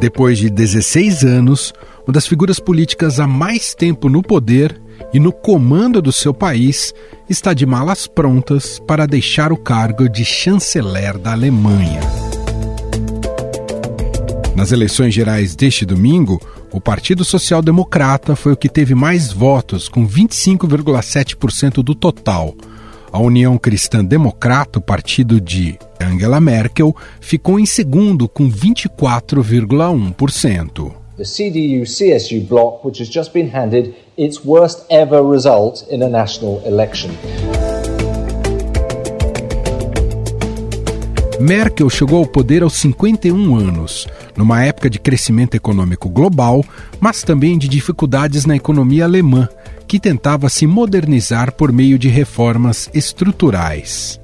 Depois de 16 anos, uma das figuras políticas há mais tempo no poder e no comando do seu país está de malas prontas para deixar o cargo de chanceler da Alemanha. Nas eleições gerais deste domingo, o Partido Social Democrata foi o que teve mais votos, com 25,7% do total. A União Cristã Democrata, o partido de Angela Merkel, ficou em segundo, com 24,1%. The CDU-CSU bloc, which has just been handed its worst ever result in a national election. Merkel chegou ao poder aos 51 anos, numa época de crescimento econômico global, mas também de dificuldades na economia alemã, que tentava se modernizar por meio de reformas estruturais.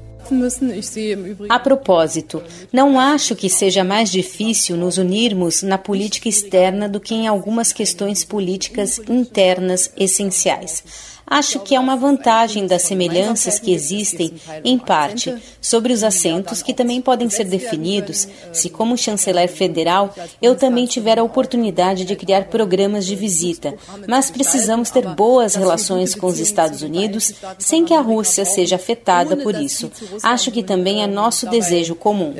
A propósito, não acho que seja mais difícil nos unirmos na política externa do que em algumas questões políticas internas essenciais. Acho que é uma vantagem das semelhanças que existem, em parte, sobre os assentos que também podem ser definidos se, como chanceler federal, eu também tiver a oportunidade de criar programas de visita. Mas precisamos ter boas relações com os Estados Unidos sem que a Rússia seja afetada por isso. Acho que também é nosso desejo comum.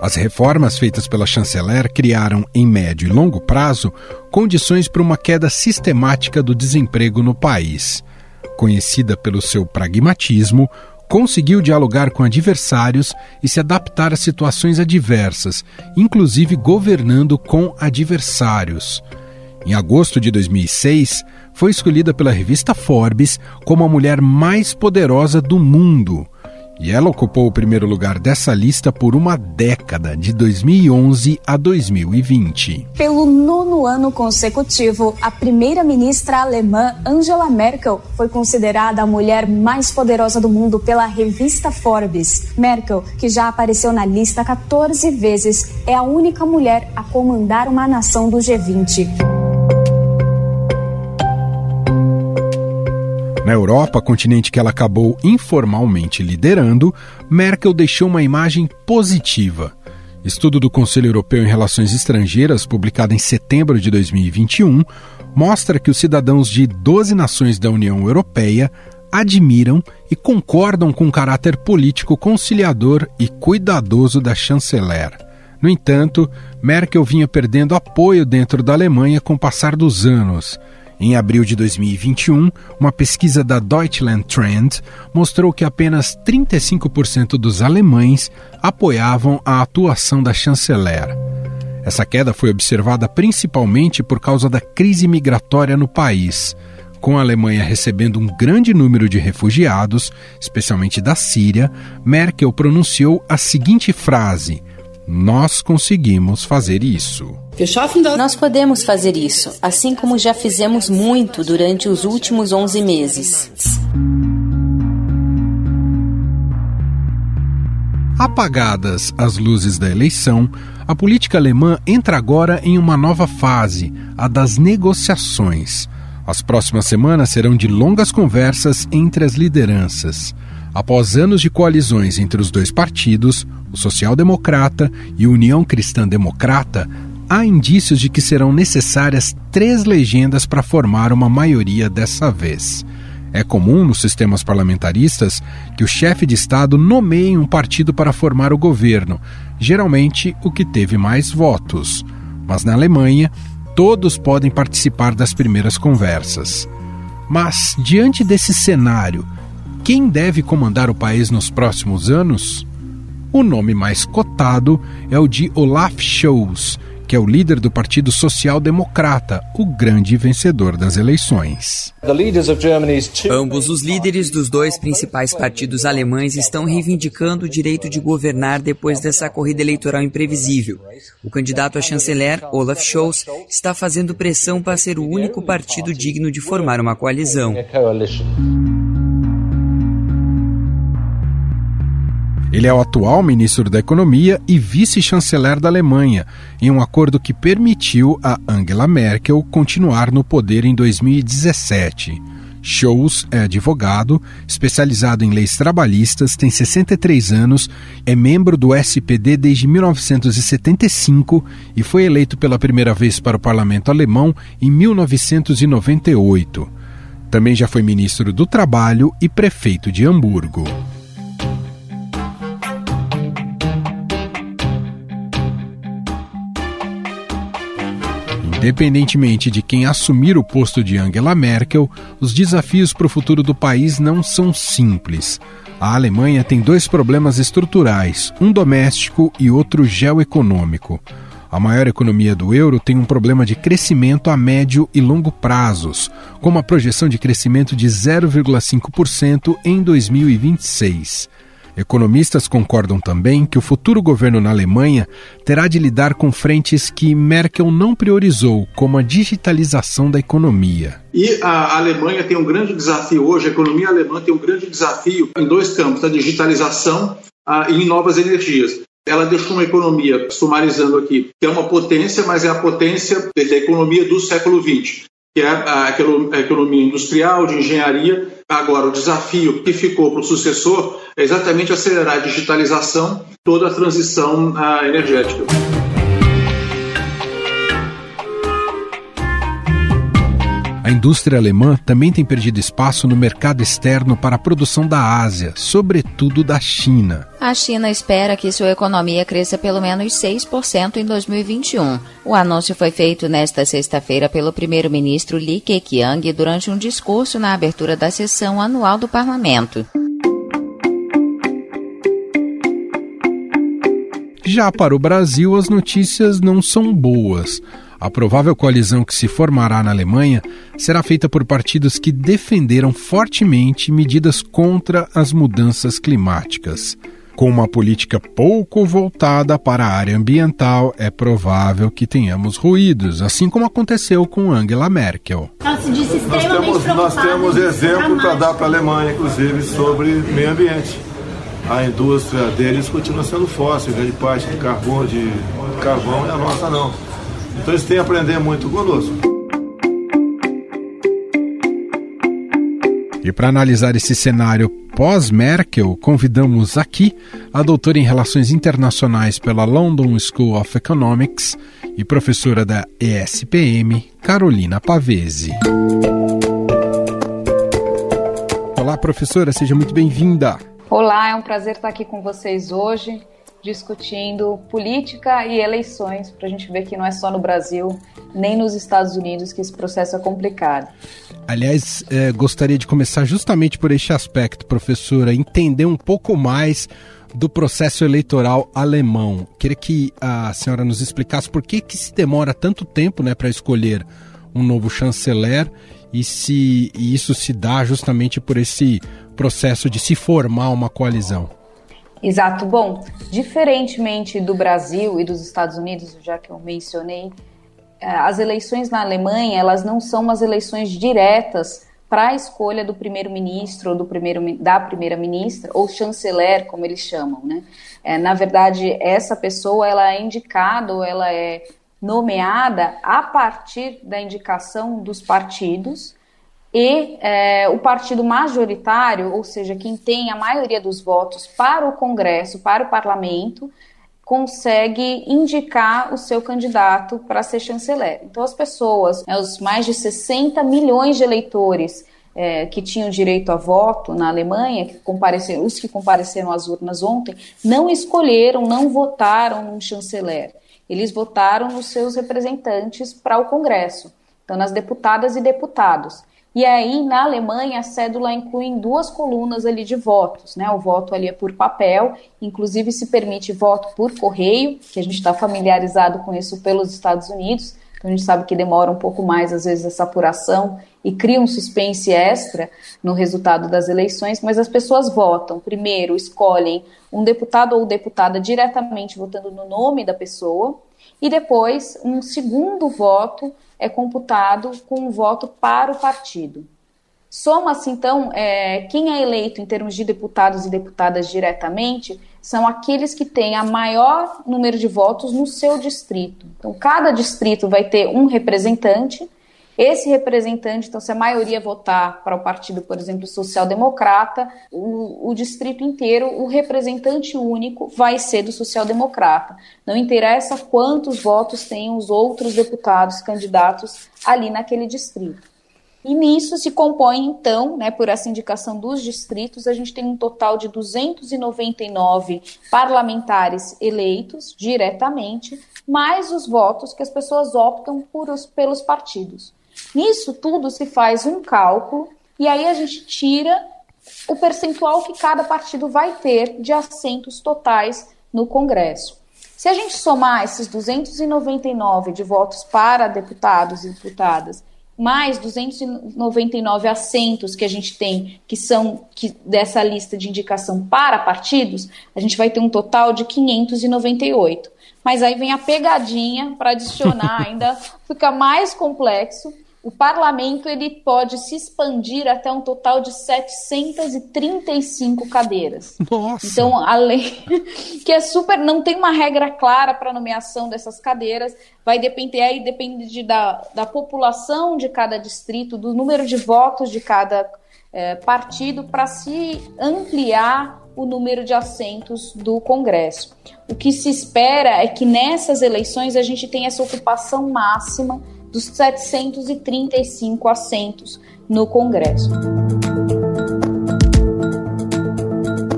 As reformas feitas pela chanceler criaram, em médio e longo prazo, condições para uma queda sistemática do desemprego no país. Conhecida pelo seu pragmatismo, conseguiu dialogar com adversários e se adaptar a situações adversas, inclusive governando com adversários. Em agosto de 2006, foi escolhida pela revista Forbes como a mulher mais poderosa do mundo e ela ocupou o primeiro lugar dessa lista por uma década, de 2011 a 2020. Pelo nono ano consecutivo, a primeira-ministra alemã Angela Merkel foi considerada a mulher mais poderosa do mundo pela revista Forbes. Merkel, que já apareceu na lista 14 vezes, é a única mulher a comandar uma nação do G20. Na Europa, continente que ela acabou informalmente liderando, Merkel deixou uma imagem positiva. Estudo do Conselho Europeu em Relações Estrangeiras, publicado em setembro de 2021, mostra que os cidadãos de 12 nações da União Europeia admiram e concordam com o caráter político conciliador e cuidadoso da chanceler. No entanto, Merkel vinha perdendo apoio dentro da Alemanha com o passar dos anos. Em abril de 2021, uma pesquisa da Deutschland Trend mostrou que apenas 35% dos alemães apoiavam a atuação da chanceler. Essa queda foi observada principalmente por causa da crise migratória no país. Com a Alemanha recebendo um grande número de refugiados, especialmente da Síria, Merkel pronunciou a seguinte frase: Nós conseguimos fazer isso. Nós podemos fazer isso, assim como já fizemos muito durante os últimos 11 meses. Apagadas as luzes da eleição, a política alemã entra agora em uma nova fase, a das negociações. As próximas semanas serão de longas conversas entre as lideranças. Após anos de coalizões entre os dois partidos, o Social Democrata e União Cristã Democrata, há indícios de que serão necessárias três legendas para formar uma maioria dessa vez. É comum nos sistemas parlamentaristas que o chefe de Estado nomeie um partido para formar o governo, geralmente o que teve mais votos. Mas na Alemanha, todos podem participar das primeiras conversas. Mas, diante desse cenário, quem deve comandar o país nos próximos anos? O nome mais cotado é o de Olaf Scholz, que é o líder do Partido Social Democrata, o grande vencedor das eleições. Ambos os líderes dos dois principais partidos alemães estão reivindicando o direito de governar depois dessa corrida eleitoral imprevisível. O candidato a chanceler, Olaf Scholz, está fazendo pressão para ser o único partido digno de formar uma coalizão. Ele é o atual ministro da Economia e vice-chanceler da Alemanha, em um acordo que permitiu a Angela Merkel continuar no poder em 2017. Shows é advogado, especializado em leis trabalhistas, tem 63 anos, é membro do SPD desde 1975 e foi eleito pela primeira vez para o parlamento alemão em 1998. Também já foi ministro do Trabalho e prefeito de Hamburgo. Independentemente de quem assumir o posto de Angela Merkel, os desafios para o futuro do país não são simples. A Alemanha tem dois problemas estruturais, um doméstico e outro geoeconômico. A maior economia do euro tem um problema de crescimento a médio e longo prazos, com uma projeção de crescimento de 0,5% em 2026. Economistas concordam também que o futuro governo na Alemanha terá de lidar com frentes que Merkel não priorizou, como a digitalização da economia. E a Alemanha tem um grande desafio hoje, a economia alemã tem um grande desafio em dois campos, a digitalização e em novas energias. Ela deixou uma economia, sumarizando aqui, que é uma potência, mas é a potência da economia do século XX que é a economia industrial, de engenharia. Agora, o desafio que ficou para o sucessor é exatamente acelerar a digitalização, toda a transição ah, energética. A indústria alemã também tem perdido espaço no mercado externo para a produção da Ásia, sobretudo da China. A China espera que sua economia cresça pelo menos 6% em 2021. O anúncio foi feito nesta sexta-feira pelo primeiro-ministro Li Keqiang durante um discurso na abertura da sessão anual do parlamento. Já para o Brasil, as notícias não são boas. A provável coalizão que se formará na Alemanha será feita por partidos que defenderam fortemente medidas contra as mudanças climáticas. Com uma política pouco voltada para a área ambiental, é provável que tenhamos ruídos, assim como aconteceu com Angela Merkel. Nós temos, nós temos exemplo para dar para a Alemanha, inclusive, sobre meio ambiente. A indústria deles continua sendo fóssil, grande parte de carbono, de carvão, e a nossa não. Então eles têm a aprender muito conosco. E para analisar esse cenário pós-Merkel, convidamos aqui a doutora em Relações Internacionais pela London School of Economics e professora da ESPM, Carolina Pavese. Olá, professora, seja muito bem-vinda. Olá, é um prazer estar aqui com vocês hoje discutindo política e eleições, para a gente ver que não é só no Brasil, nem nos Estados Unidos que esse processo é complicado. Aliás, é, gostaria de começar justamente por este aspecto, professora, entender um pouco mais do processo eleitoral alemão. Queria que a senhora nos explicasse por que, que se demora tanto tempo né, para escolher um novo chanceler e se e isso se dá justamente por esse processo de se formar uma coalizão. Exato. Bom, diferentemente do Brasil e dos Estados Unidos, já que eu mencionei, eh, as eleições na Alemanha elas não são umas eleições diretas para a escolha do primeiro-ministro ou do primeiro da primeira-ministra ou chanceler, como eles chamam, né? É, na verdade, essa pessoa ela é indicada ou ela é nomeada a partir da indicação dos partidos e é, o partido majoritário, ou seja, quem tem a maioria dos votos para o Congresso, para o Parlamento, consegue indicar o seu candidato para ser chanceler. Então, as pessoas, né, os mais de 60 milhões de eleitores é, que tinham direito a voto na Alemanha, que compareceram, os que compareceram às urnas ontem, não escolheram, não votaram num chanceler. Eles votaram nos seus representantes para o Congresso, então nas deputadas e deputados. E aí, na Alemanha, a cédula inclui duas colunas ali de votos, né? O voto ali é por papel, inclusive se permite voto por correio, que a gente está familiarizado com isso pelos Estados Unidos, então a gente sabe que demora um pouco mais, às vezes, essa apuração e cria um suspense extra no resultado das eleições, mas as pessoas votam. Primeiro, escolhem um deputado ou deputada diretamente votando no nome da pessoa, e depois um segundo voto é computado com um voto para o partido. Soma-se, então, é, quem é eleito em termos de deputados e deputadas diretamente são aqueles que têm a maior número de votos no seu distrito. Então, cada distrito vai ter um representante. Esse representante, então, se a maioria votar para o partido, por exemplo, social-democrata, o, o distrito inteiro, o representante único vai ser do social-democrata. Não interessa quantos votos têm os outros deputados candidatos ali naquele distrito. E nisso se compõe, então, né, por essa indicação dos distritos, a gente tem um total de 299 parlamentares eleitos diretamente, mais os votos que as pessoas optam por os, pelos partidos. Nisso tudo se faz um cálculo e aí a gente tira o percentual que cada partido vai ter de assentos totais no Congresso. Se a gente somar esses 299 de votos para deputados e deputadas mais 299 assentos que a gente tem, que são que, dessa lista de indicação para partidos, a gente vai ter um total de 598. Mas aí vem a pegadinha para adicionar ainda, fica mais complexo o parlamento ele pode se expandir até um total de 735 cadeiras. Nossa. Então, a lei que é super, não tem uma regra clara para nomeação dessas cadeiras, vai depender aí depende de, da, da população de cada distrito, do número de votos de cada é, partido para se ampliar o número de assentos do Congresso. O que se espera é que nessas eleições a gente tenha essa ocupação máxima dos 735 assentos no Congresso.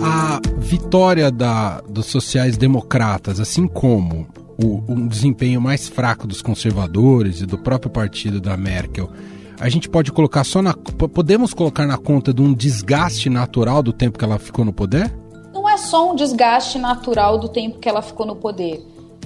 A vitória da, dos sociais-democratas, assim como o, um desempenho mais fraco dos conservadores e do próprio partido da Merkel, a gente pode colocar só na. Podemos colocar na conta de um desgaste natural do tempo que ela ficou no poder? Não é só um desgaste natural do tempo que ela ficou no poder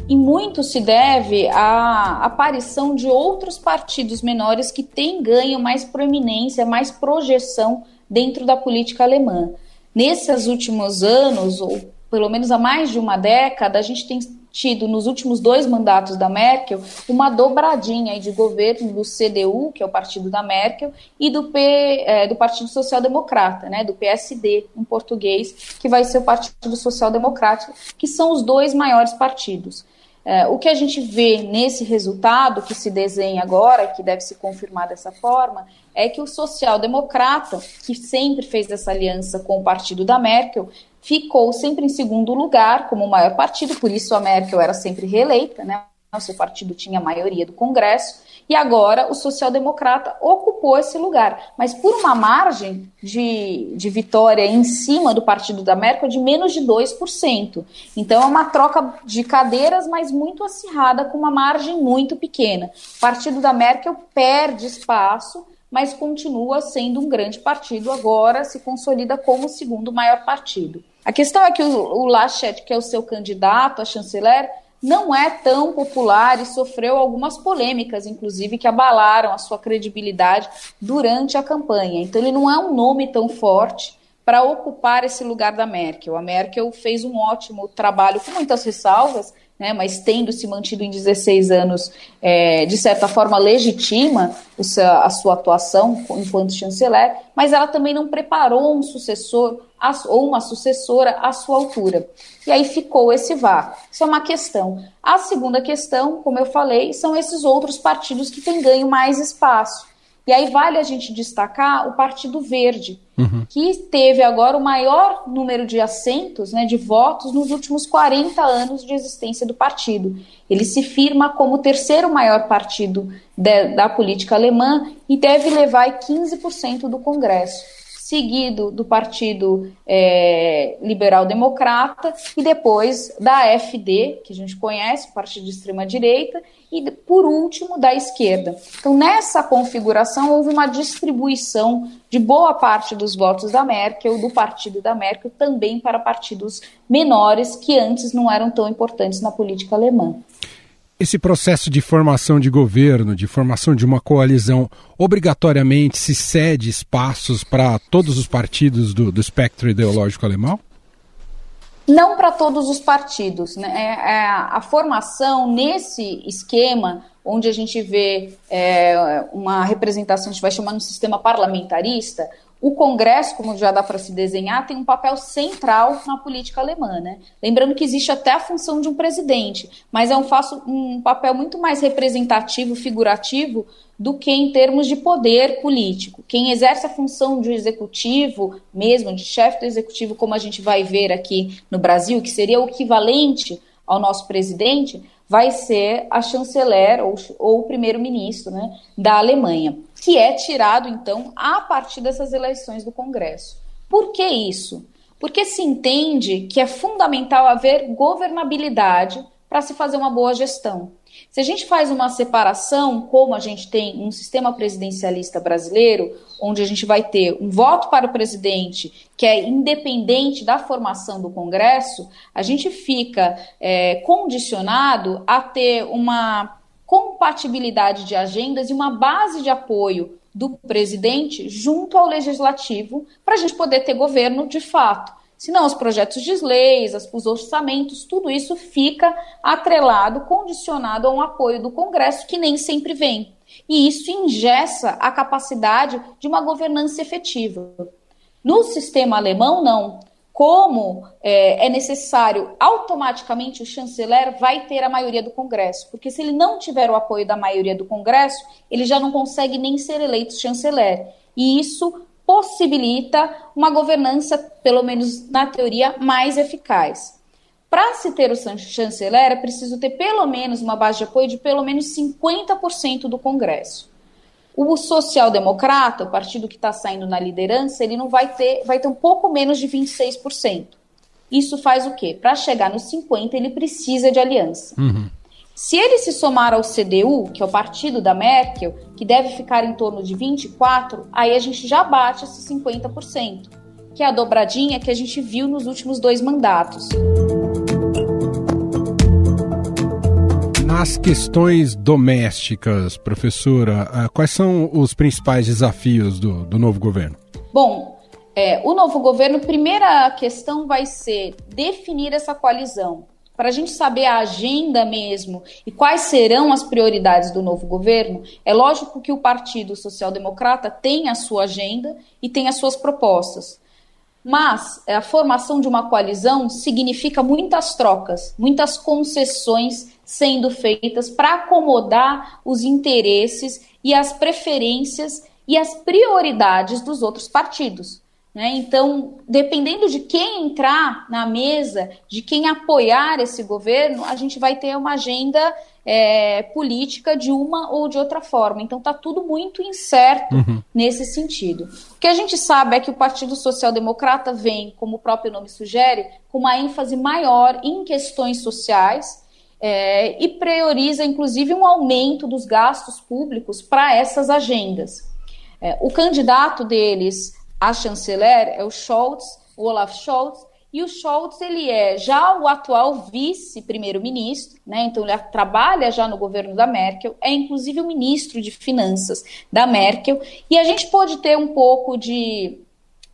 e muito se deve à aparição de outros partidos menores que têm ganho mais proeminência, mais projeção dentro da política alemã. Nesses últimos anos, ou pelo menos há mais de uma década, a gente tem tido nos últimos dois mandatos da Merkel uma dobradinha de governo do CDU, que é o partido da Merkel, e do, P, é, do Partido Social Democrata, né, do PSD em português, que vai ser o Partido Social Democrático, que são os dois maiores partidos. É, o que a gente vê nesse resultado que se desenha agora, que deve se confirmar dessa forma, é que o social-democrata, que sempre fez essa aliança com o partido da Merkel, ficou sempre em segundo lugar como o maior partido, por isso a Merkel era sempre reeleita, né? Seu partido tinha a maioria do Congresso, e agora o social-democrata ocupou esse lugar, mas por uma margem de, de vitória em cima do partido da Merkel de menos de 2%. Então é uma troca de cadeiras, mas muito acirrada, com uma margem muito pequena. O partido da Merkel perde espaço, mas continua sendo um grande partido, agora se consolida como o segundo maior partido. A questão é que o, o que é o seu candidato a chanceler, não é tão popular e sofreu algumas polêmicas, inclusive, que abalaram a sua credibilidade durante a campanha. Então, ele não é um nome tão forte para ocupar esse lugar da Merkel. A Merkel fez um ótimo trabalho, com muitas ressalvas, né, mas tendo se mantido em 16 anos, é, de certa forma legitima a sua atuação enquanto chanceler, mas ela também não preparou um sucessor ou uma sucessora à sua altura. E aí ficou esse vácuo. Isso é uma questão. A segunda questão, como eu falei, são esses outros partidos que têm ganho mais espaço. E aí vale a gente destacar o Partido Verde, uhum. que teve agora o maior número de assentos, né, de votos, nos últimos 40 anos de existência do partido. Ele se firma como o terceiro maior partido de, da política alemã e deve levar 15% do Congresso seguido do Partido é, Liberal Democrata e depois da AfD, que a gente conhece, partido de extrema-direita, e por último da esquerda. Então, nessa configuração, houve uma distribuição de boa parte dos votos da Merkel, do partido da Merkel, também para partidos menores que antes não eram tão importantes na política alemã. Esse processo de formação de governo, de formação de uma coalizão, obrigatoriamente se cede espaços para todos os partidos do, do espectro ideológico alemão? Não para todos os partidos. Né? É, é, a formação nesse esquema onde a gente vê é, uma representação, a gente vai chamar no sistema parlamentarista, o Congresso, como já dá para se desenhar, tem um papel central na política alemã. Né? Lembrando que existe até a função de um presidente, mas é um, faço, um papel muito mais representativo, figurativo, do que em termos de poder político. Quem exerce a função de executivo, mesmo de chefe do executivo, como a gente vai ver aqui no Brasil, que seria o equivalente ao nosso presidente, vai ser a chanceler ou, ou o primeiro-ministro né, da Alemanha, que é tirado, então, a partir dessas eleições do Congresso. Por que isso? Porque se entende que é fundamental haver governabilidade para se fazer uma boa gestão. Se a gente faz uma separação, como a gente tem um sistema presidencialista brasileiro, onde a gente vai ter um voto para o presidente que é independente da formação do Congresso, a gente fica é, condicionado a ter uma compatibilidade de agendas e uma base de apoio do presidente junto ao legislativo para a gente poder ter governo de fato. Senão, os projetos de leis, os orçamentos, tudo isso fica atrelado, condicionado a um apoio do Congresso que nem sempre vem. E isso ingessa a capacidade de uma governança efetiva. No sistema alemão, não. Como é, é necessário, automaticamente o chanceler vai ter a maioria do Congresso, porque se ele não tiver o apoio da maioria do Congresso, ele já não consegue nem ser eleito chanceler. E isso possibilita uma governança, pelo menos na teoria, mais eficaz. Para se ter o chanceler, é preciso ter pelo menos uma base de apoio de pelo menos 50% do Congresso. O social-democrata, o partido que está saindo na liderança, ele não vai ter, vai ter um pouco menos de 26%. Isso faz o quê? Para chegar nos 50%, ele precisa de aliança. Uhum. Se ele se somar ao CDU, que é o partido da Merkel, que deve ficar em torno de 24, aí a gente já bate esses 50%, que é a dobradinha que a gente viu nos últimos dois mandatos. Nas questões domésticas, professora, ah, quais são os principais desafios do, do novo governo? Bom, é, o novo governo, primeira questão vai ser definir essa coalizão para a gente saber a agenda mesmo e quais serão as prioridades do novo governo, é lógico que o Partido Social Democrata tem a sua agenda e tem as suas propostas. Mas a formação de uma coalizão significa muitas trocas, muitas concessões sendo feitas para acomodar os interesses e as preferências e as prioridades dos outros partidos. Né? Então, dependendo de quem entrar na mesa, de quem apoiar esse governo, a gente vai ter uma agenda é, política de uma ou de outra forma. Então, está tudo muito incerto uhum. nesse sentido. O que a gente sabe é que o Partido Social Democrata vem, como o próprio nome sugere, com uma ênfase maior em questões sociais. É, e prioriza, inclusive, um aumento dos gastos públicos para essas agendas. É, o candidato deles a chanceler é o Scholz, o Olaf Scholz, e o Scholz ele é já o atual vice-primeiro-ministro, né? Então ele trabalha já no governo da Merkel, é inclusive o ministro de Finanças da Merkel, e a gente pode ter um pouco de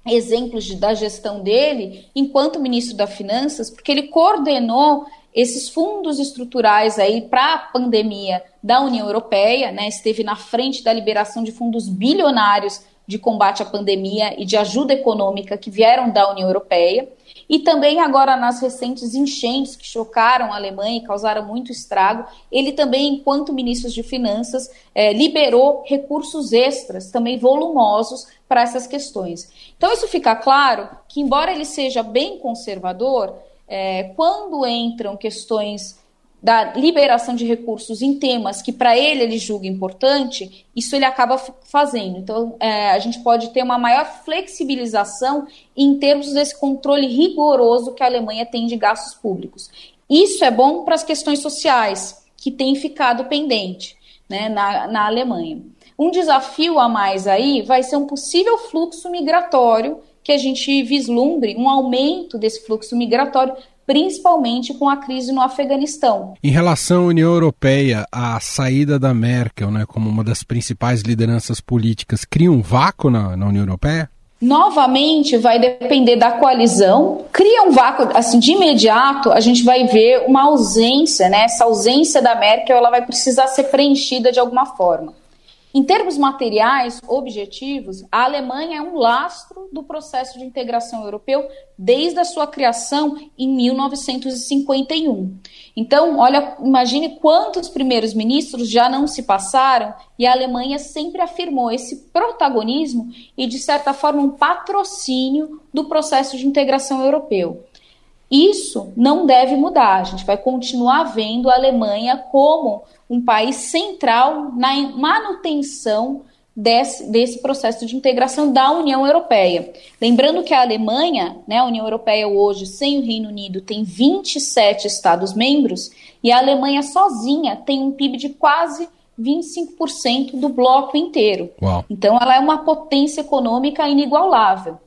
exemplos de, da gestão dele enquanto ministro da Finanças, porque ele coordenou esses fundos estruturais aí para a pandemia da União Europeia, né? Esteve na frente da liberação de fundos bilionários de combate à pandemia e de ajuda econômica que vieram da União Europeia, e também agora nas recentes enchentes que chocaram a Alemanha e causaram muito estrago, ele também, enquanto ministro de Finanças, eh, liberou recursos extras, também volumosos, para essas questões. Então, isso fica claro que, embora ele seja bem conservador, eh, quando entram questões da liberação de recursos em temas que para ele ele julga importante, isso ele acaba fazendo. Então, é, a gente pode ter uma maior flexibilização em termos desse controle rigoroso que a Alemanha tem de gastos públicos. Isso é bom para as questões sociais, que têm ficado pendente né, na, na Alemanha. Um desafio a mais aí vai ser um possível fluxo migratório que a gente vislumbre um aumento desse fluxo migratório principalmente com a crise no Afeganistão. Em relação à União Europeia, a saída da Merkel né, como uma das principais lideranças políticas cria um vácuo na, na União Europeia? novamente vai depender da coalizão. Cria um vácuo, assim, de imediato a gente vai ver uma ausência, né? Essa ausência da Merkel, ela vai precisar ser preenchida de alguma forma. Em termos materiais, objetivos, a Alemanha é um lastro do processo de integração europeu desde a sua criação em 1951. Então, olha, imagine quantos primeiros ministros já não se passaram e a Alemanha sempre afirmou esse protagonismo e, de certa forma, um patrocínio do processo de integração europeu. Isso não deve mudar. A gente vai continuar vendo a Alemanha como um país central na manutenção desse, desse processo de integração da União Europeia. Lembrando que a Alemanha, né, a União Europeia hoje, sem o Reino Unido, tem 27 Estados-membros e a Alemanha sozinha tem um PIB de quase 25% do bloco inteiro. Uau. Então, ela é uma potência econômica inigualável.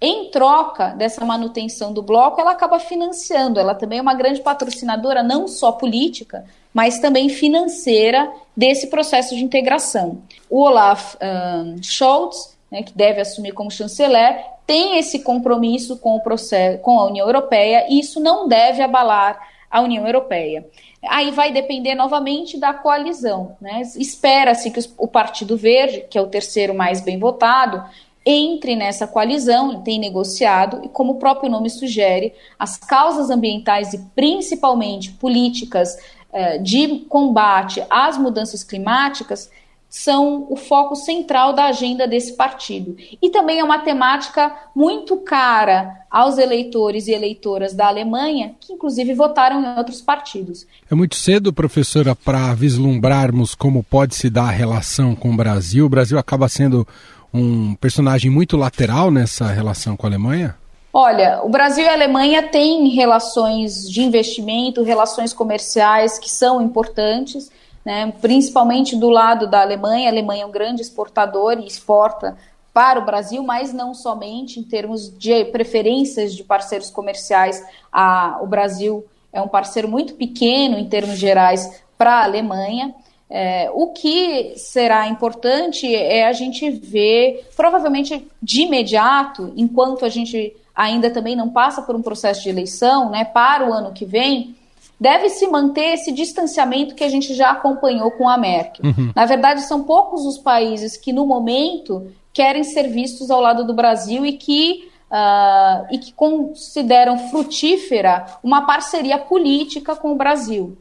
Em troca dessa manutenção do bloco, ela acaba financiando. Ela também é uma grande patrocinadora, não só política, mas também financeira desse processo de integração. O Olaf um, Scholz, né, que deve assumir como chanceler, tem esse compromisso com o processo, com a União Europeia, e isso não deve abalar a União Europeia. Aí vai depender novamente da coalizão. Né? Espera-se que o Partido Verde, que é o terceiro mais bem votado, entre nessa coalizão, tem negociado, e como o próprio nome sugere, as causas ambientais e principalmente políticas eh, de combate às mudanças climáticas são o foco central da agenda desse partido. E também é uma temática muito cara aos eleitores e eleitoras da Alemanha, que inclusive votaram em outros partidos. É muito cedo, professora, para vislumbrarmos como pode se dar a relação com o Brasil. O Brasil acaba sendo um personagem muito lateral nessa relação com a Alemanha? Olha, o Brasil e a Alemanha têm relações de investimento, relações comerciais que são importantes, né, principalmente do lado da Alemanha. A Alemanha é um grande exportador e exporta para o Brasil, mas não somente em termos de preferências de parceiros comerciais. A, o Brasil é um parceiro muito pequeno em termos gerais para a Alemanha. É, o que será importante é a gente ver, provavelmente de imediato, enquanto a gente ainda também não passa por um processo de eleição, né, para o ano que vem, deve se manter esse distanciamento que a gente já acompanhou com a Merkel. Uhum. Na verdade, são poucos os países que, no momento, querem ser vistos ao lado do Brasil e que, uh, e que consideram frutífera uma parceria política com o Brasil.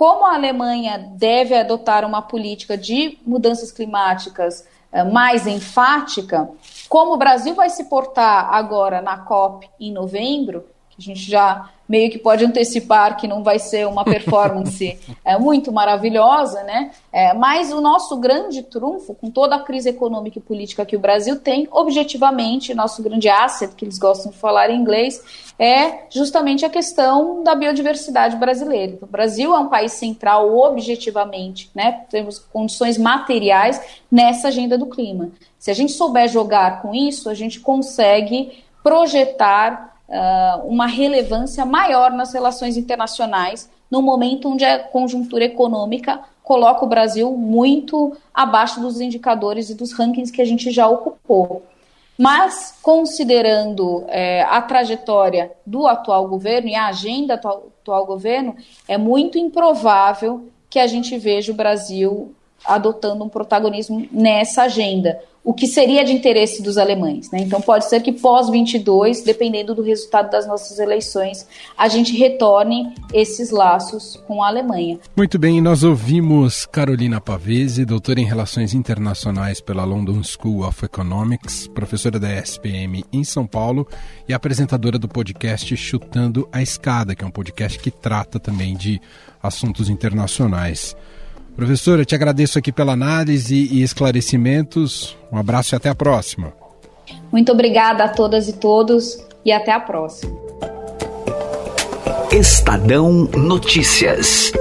Como a Alemanha deve adotar uma política de mudanças climáticas eh, mais enfática, como o Brasil vai se portar agora na COP em novembro, a gente já meio que pode antecipar que não vai ser uma performance é, muito maravilhosa, né? É, mas o nosso grande trunfo, com toda a crise econômica e política que o Brasil tem, objetivamente, nosso grande asset, que eles gostam de falar em inglês, é justamente a questão da biodiversidade brasileira. Então, o Brasil é um país central, objetivamente, né? Temos condições materiais nessa agenda do clima. Se a gente souber jogar com isso, a gente consegue projetar uh, uma relevância maior nas relações internacionais, no momento onde a conjuntura econômica coloca o Brasil muito abaixo dos indicadores e dos rankings que a gente já ocupou. Mas, considerando é, a trajetória do atual governo e a agenda do atual, atual governo, é muito improvável que a gente veja o Brasil adotando um protagonismo nessa agenda o que seria de interesse dos alemães. Né? Então, pode ser que pós-22, dependendo do resultado das nossas eleições, a gente retorne esses laços com a Alemanha. Muito bem, nós ouvimos Carolina Pavese, doutora em Relações Internacionais pela London School of Economics, professora da SPM em São Paulo e apresentadora do podcast Chutando a Escada, que é um podcast que trata também de assuntos internacionais. Professora, te agradeço aqui pela análise e esclarecimentos. Um abraço e até a próxima. Muito obrigada a todas e todos e até a próxima. Estadão Notícias.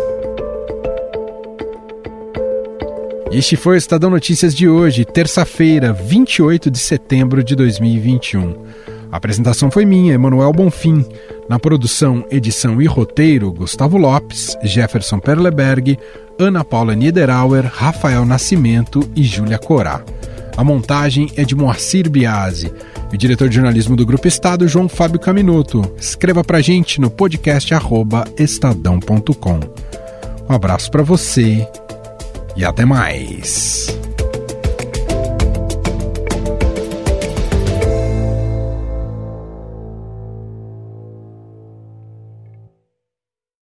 Este foi o Estadão Notícias de hoje, terça-feira, 28 de setembro de 2021. A apresentação foi minha, Emanuel Bonfim. Na produção, edição e roteiro, Gustavo Lopes, Jefferson Perleberg, Ana Paula Niederauer, Rafael Nascimento e Júlia Corá. A montagem é de Moacir Biasi. E o diretor de jornalismo do Grupo Estado, João Fábio Caminuto. Escreva pra gente no podcast estadão.com. Um abraço para você e até mais.